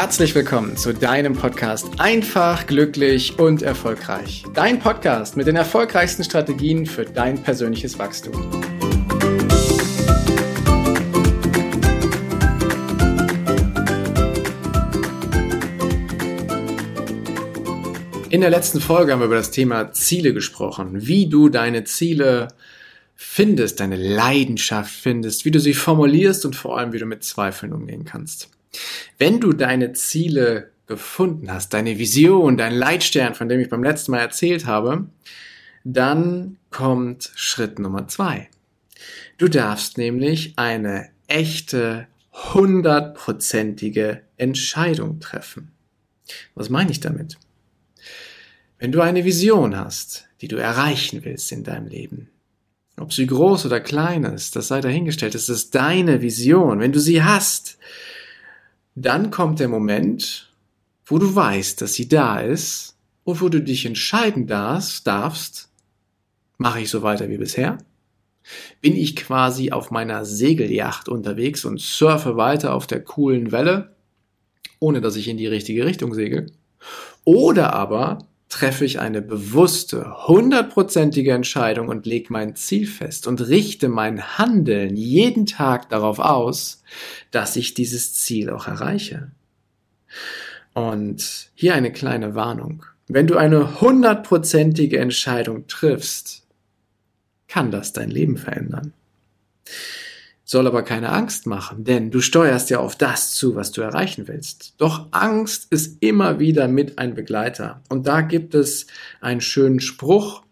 herzlich willkommen zu deinem Podcast Einfach, glücklich und erfolgreich. Dein Podcast mit den erfolgreichsten Strategien für dein persönliches Wachstum. In der letzten Folge haben wir über das Thema Ziele gesprochen, wie du deine Ziele findest, deine Leidenschaft findest, wie du sie formulierst und vor allem, wie du mit Zweifeln umgehen kannst. Wenn du deine Ziele gefunden hast, deine Vision, dein Leitstern, von dem ich beim letzten Mal erzählt habe, dann kommt Schritt Nummer zwei. Du darfst nämlich eine echte, hundertprozentige Entscheidung treffen. Was meine ich damit? Wenn du eine Vision hast, die du erreichen willst in deinem Leben, ob sie groß oder klein ist, das sei dahingestellt, es ist deine Vision. Wenn du sie hast, dann kommt der Moment, wo du weißt, dass sie da ist und wo du dich entscheiden darfst, darfst, mache ich so weiter wie bisher? Bin ich quasi auf meiner Segelyacht unterwegs und surfe weiter auf der coolen Welle, ohne dass ich in die richtige Richtung segel? Oder aber treffe ich eine bewusste, hundertprozentige Entscheidung und lege mein Ziel fest und richte mein Handeln jeden Tag darauf aus, dass ich dieses Ziel auch erreiche. Und hier eine kleine Warnung. Wenn du eine hundertprozentige Entscheidung triffst, kann das dein Leben verändern soll aber keine Angst machen, denn du steuerst ja auf das zu, was du erreichen willst. Doch Angst ist immer wieder mit ein Begleiter. Und da gibt es einen schönen Spruch,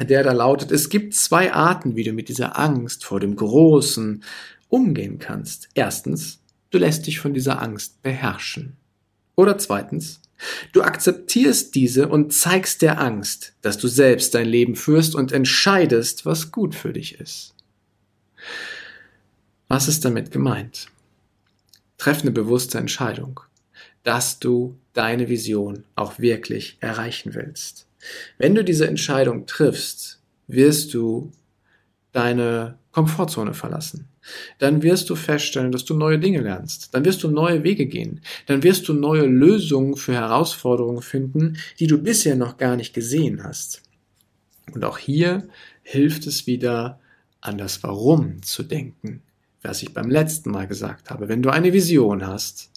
der da lautet, es gibt zwei Arten, wie du mit dieser Angst vor dem Großen umgehen kannst. Erstens, du lässt dich von dieser Angst beherrschen. Oder zweitens, du akzeptierst diese und zeigst der Angst, dass du selbst dein Leben führst und entscheidest, was gut für dich ist. Was ist damit gemeint? Treff eine bewusste Entscheidung, dass du deine Vision auch wirklich erreichen willst. Wenn du diese Entscheidung triffst, wirst du deine Komfortzone verlassen. Dann wirst du feststellen, dass du neue Dinge lernst. Dann wirst du neue Wege gehen. Dann wirst du neue Lösungen für Herausforderungen finden, die du bisher noch gar nicht gesehen hast. Und auch hier hilft es wieder, an das Warum zu denken was ich beim letzten Mal gesagt habe. Wenn du eine Vision hast,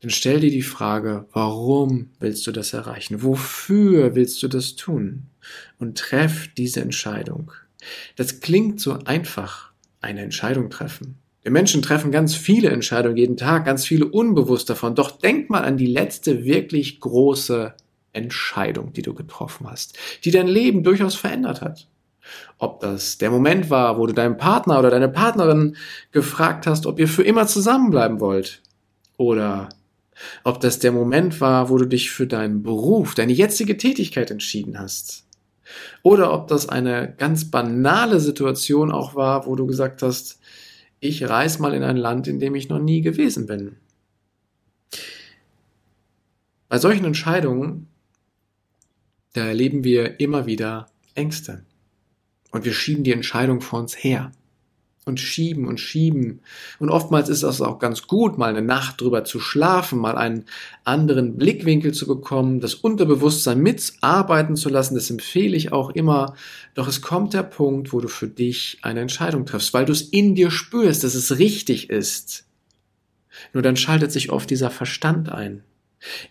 dann stell dir die Frage, warum willst du das erreichen? Wofür willst du das tun? Und treff diese Entscheidung. Das klingt so einfach, eine Entscheidung treffen. Wir Menschen treffen ganz viele Entscheidungen jeden Tag, ganz viele unbewusst davon. Doch denk mal an die letzte wirklich große Entscheidung, die du getroffen hast, die dein Leben durchaus verändert hat. Ob das der Moment war, wo du deinen Partner oder deine Partnerin gefragt hast, ob ihr für immer zusammenbleiben wollt. Oder ob das der Moment war, wo du dich für deinen Beruf, deine jetzige Tätigkeit entschieden hast. Oder ob das eine ganz banale Situation auch war, wo du gesagt hast, ich reise mal in ein Land, in dem ich noch nie gewesen bin. Bei solchen Entscheidungen, da erleben wir immer wieder Ängste. Und wir schieben die Entscheidung vor uns her. Und schieben und schieben. Und oftmals ist das auch ganz gut, mal eine Nacht drüber zu schlafen, mal einen anderen Blickwinkel zu bekommen, das Unterbewusstsein mitarbeiten zu lassen. Das empfehle ich auch immer. Doch es kommt der Punkt, wo du für dich eine Entscheidung triffst, weil du es in dir spürst, dass es richtig ist. Nur dann schaltet sich oft dieser Verstand ein.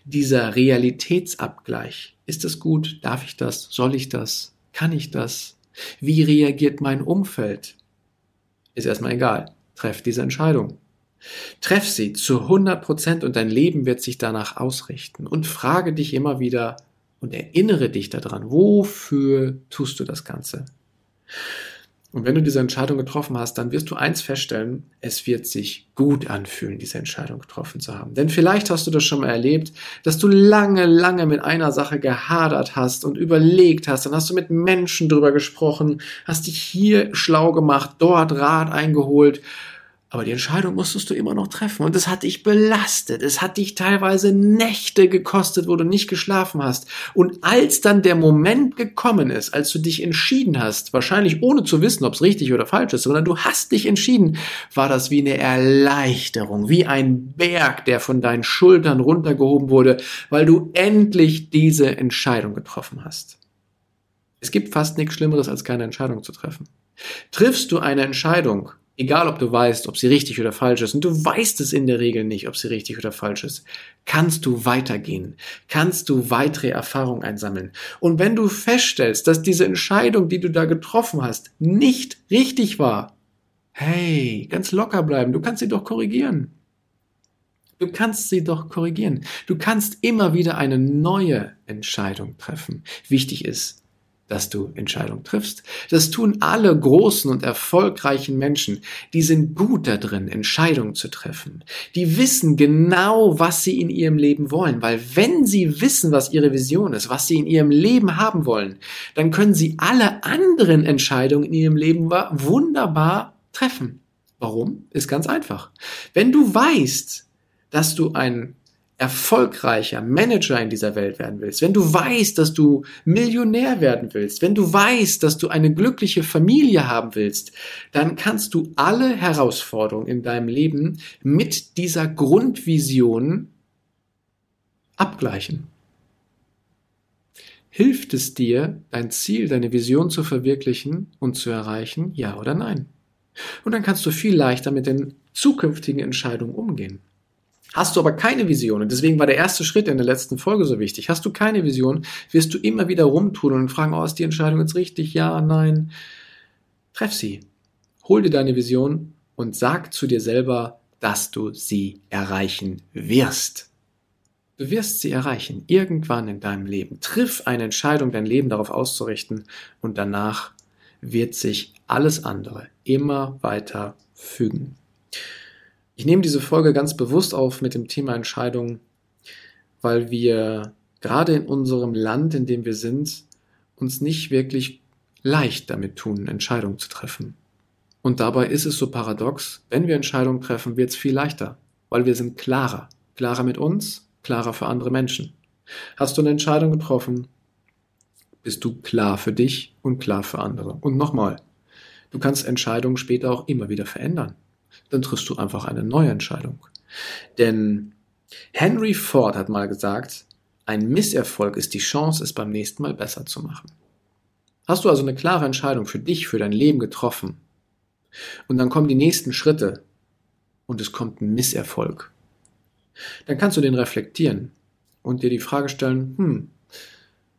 Dieser Realitätsabgleich. Ist es gut? Darf ich das? Soll ich das? Kann ich das? Wie reagiert mein Umfeld? Ist erstmal egal. Treff diese Entscheidung. Treff sie zu 100 Prozent und dein Leben wird sich danach ausrichten. Und frage dich immer wieder und erinnere dich daran, wofür tust du das Ganze? Und wenn du diese Entscheidung getroffen hast, dann wirst du eins feststellen, es wird sich gut anfühlen, diese Entscheidung getroffen zu haben. Denn vielleicht hast du das schon mal erlebt, dass du lange, lange mit einer Sache gehadert hast und überlegt hast, dann hast du mit Menschen drüber gesprochen, hast dich hier schlau gemacht, dort Rat eingeholt Aber die Entscheidung musstest du immer noch treffen. Und es hat dich belastet. Es hat dich teilweise Nächte gekostet, wo du nicht geschlafen hast. Und als dann der Moment gekommen ist, als du dich entschieden hast, wahrscheinlich ohne zu wissen, ob es richtig oder falsch ist, sondern du hast dich entschieden, war das wie eine Erleichterung, wie ein Berg, der von deinen Schultern runtergehoben wurde, weil du endlich diese Entscheidung getroffen hast. Es gibt fast nichts Schlimmeres, als keine Entscheidung zu treffen. Triffst du eine Entscheidung, egal ob du weißt, ob sie richtig oder falsch ist, und du weißt es in der Regel nicht, ob sie richtig oder falsch ist, kannst du weitergehen, kannst du weitere Erfahrungen einsammeln. Und wenn du feststellst, dass diese Entscheidung, die du da getroffen hast, nicht richtig war, hey, ganz locker bleiben, du kannst sie doch korrigieren. Du kannst sie doch korrigieren. Du kannst immer wieder eine neue Entscheidung treffen. Wichtig ist, dass du Entscheidungen triffst. Das tun alle großen und erfolgreichen Menschen. Die sind gut da drin, Entscheidungen zu treffen. Die wissen genau, was sie in ihrem Leben wollen, weil wenn sie wissen, was ihre Vision ist, was sie in ihrem Leben haben wollen, dann können sie alle anderen Entscheidungen in ihrem Leben wunderbar treffen. Warum? Ist ganz einfach. Wenn du weißt, dass du ein erfolgreicher Manager in dieser Welt werden willst, wenn du weißt, dass du Millionär werden willst, wenn du weißt, dass du eine glückliche Familie haben willst, dann kannst du alle Herausforderungen in deinem Leben mit dieser Grundvision abgleichen. Hilft es dir, dein Ziel, deine Vision zu verwirklichen und zu erreichen, ja oder nein? Und dann kannst du viel leichter mit den zukünftigen Entscheidungen umgehen. Hast du aber keine Vision, und deswegen war der erste Schritt in der letzten Folge so wichtig, hast du keine Vision, wirst du immer wieder rumtun und fragen, oh, ist die Entscheidung jetzt richtig? Ja, nein. Treff sie. Hol dir deine Vision und sag zu dir selber, dass du sie erreichen wirst. Du wirst sie erreichen, irgendwann in deinem Leben. Triff eine Entscheidung, dein Leben darauf auszurichten und danach wird sich alles andere immer weiter fügen. Ich nehme diese Folge ganz bewusst auf mit dem Thema Entscheidungen, weil wir gerade in unserem Land, in dem wir sind, uns nicht wirklich leicht damit tun, Entscheidungen zu treffen. Und dabei ist es so paradox, wenn wir Entscheidungen treffen, wird es viel leichter, weil wir sind klarer. Klarer mit uns, klarer für andere Menschen. Hast du eine Entscheidung getroffen, bist du klar für dich und klar für andere. Und nochmal, du kannst Entscheidungen später auch immer wieder verändern dann triffst du einfach eine neue Entscheidung. Denn Henry Ford hat mal gesagt, ein Misserfolg ist die Chance, es beim nächsten Mal besser zu machen. Hast du also eine klare Entscheidung für dich, für dein Leben getroffen und dann kommen die nächsten Schritte und es kommt ein Misserfolg, dann kannst du den reflektieren und dir die Frage stellen, hm,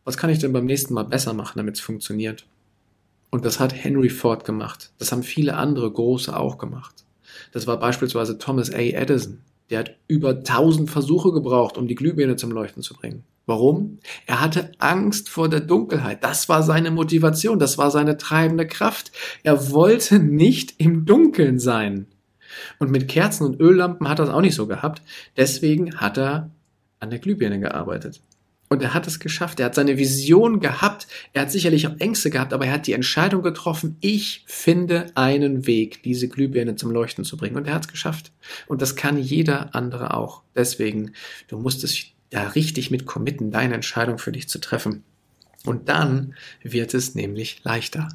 was kann ich denn beim nächsten Mal besser machen, damit es funktioniert? Und das hat Henry Ford gemacht. Das haben viele andere Große auch gemacht. Das war beispielsweise Thomas A. Edison. Der hat über tausend Versuche gebraucht, um die Glühbirne zum Leuchten zu bringen. Warum? Er hatte Angst vor der Dunkelheit. Das war seine Motivation, das war seine treibende Kraft. Er wollte nicht im Dunkeln sein. Und mit Kerzen und Öllampen hat er es auch nicht so gehabt. Deswegen hat er an der Glühbirne gearbeitet. Und er hat es geschafft. Er hat seine Vision gehabt. Er hat sicherlich auch Ängste gehabt, aber er hat die Entscheidung getroffen, ich finde einen Weg, diese Glühbirne zum Leuchten zu bringen. Und er hat es geschafft. Und das kann jeder andere auch. Deswegen, du musst es da richtig mit committen, deine Entscheidung für dich zu treffen. Und dann wird es nämlich leichter.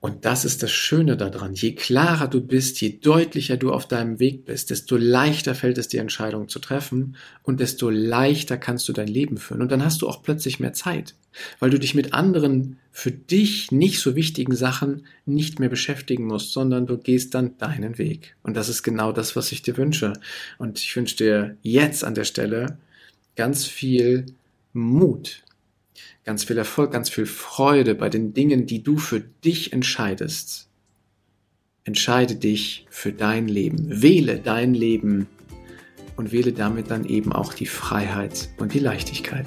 Und das ist das Schöne daran. Je klarer du bist, je deutlicher du auf deinem Weg bist, desto leichter fällt es dir Entscheidungen zu treffen und desto leichter kannst du dein Leben führen. Und dann hast du auch plötzlich mehr Zeit, weil du dich mit anderen für dich nicht so wichtigen Sachen nicht mehr beschäftigen musst, sondern du gehst dann deinen Weg. Und das ist genau das, was ich dir wünsche. Und ich wünsche dir jetzt an der Stelle ganz viel Mut, ganz viel Erfolg, ganz viel Freude bei den Dingen, die du für dich entscheidest. Entscheide dich für dein Leben. Wähle dein Leben und wähle damit dann eben auch die Freiheit und die Leichtigkeit.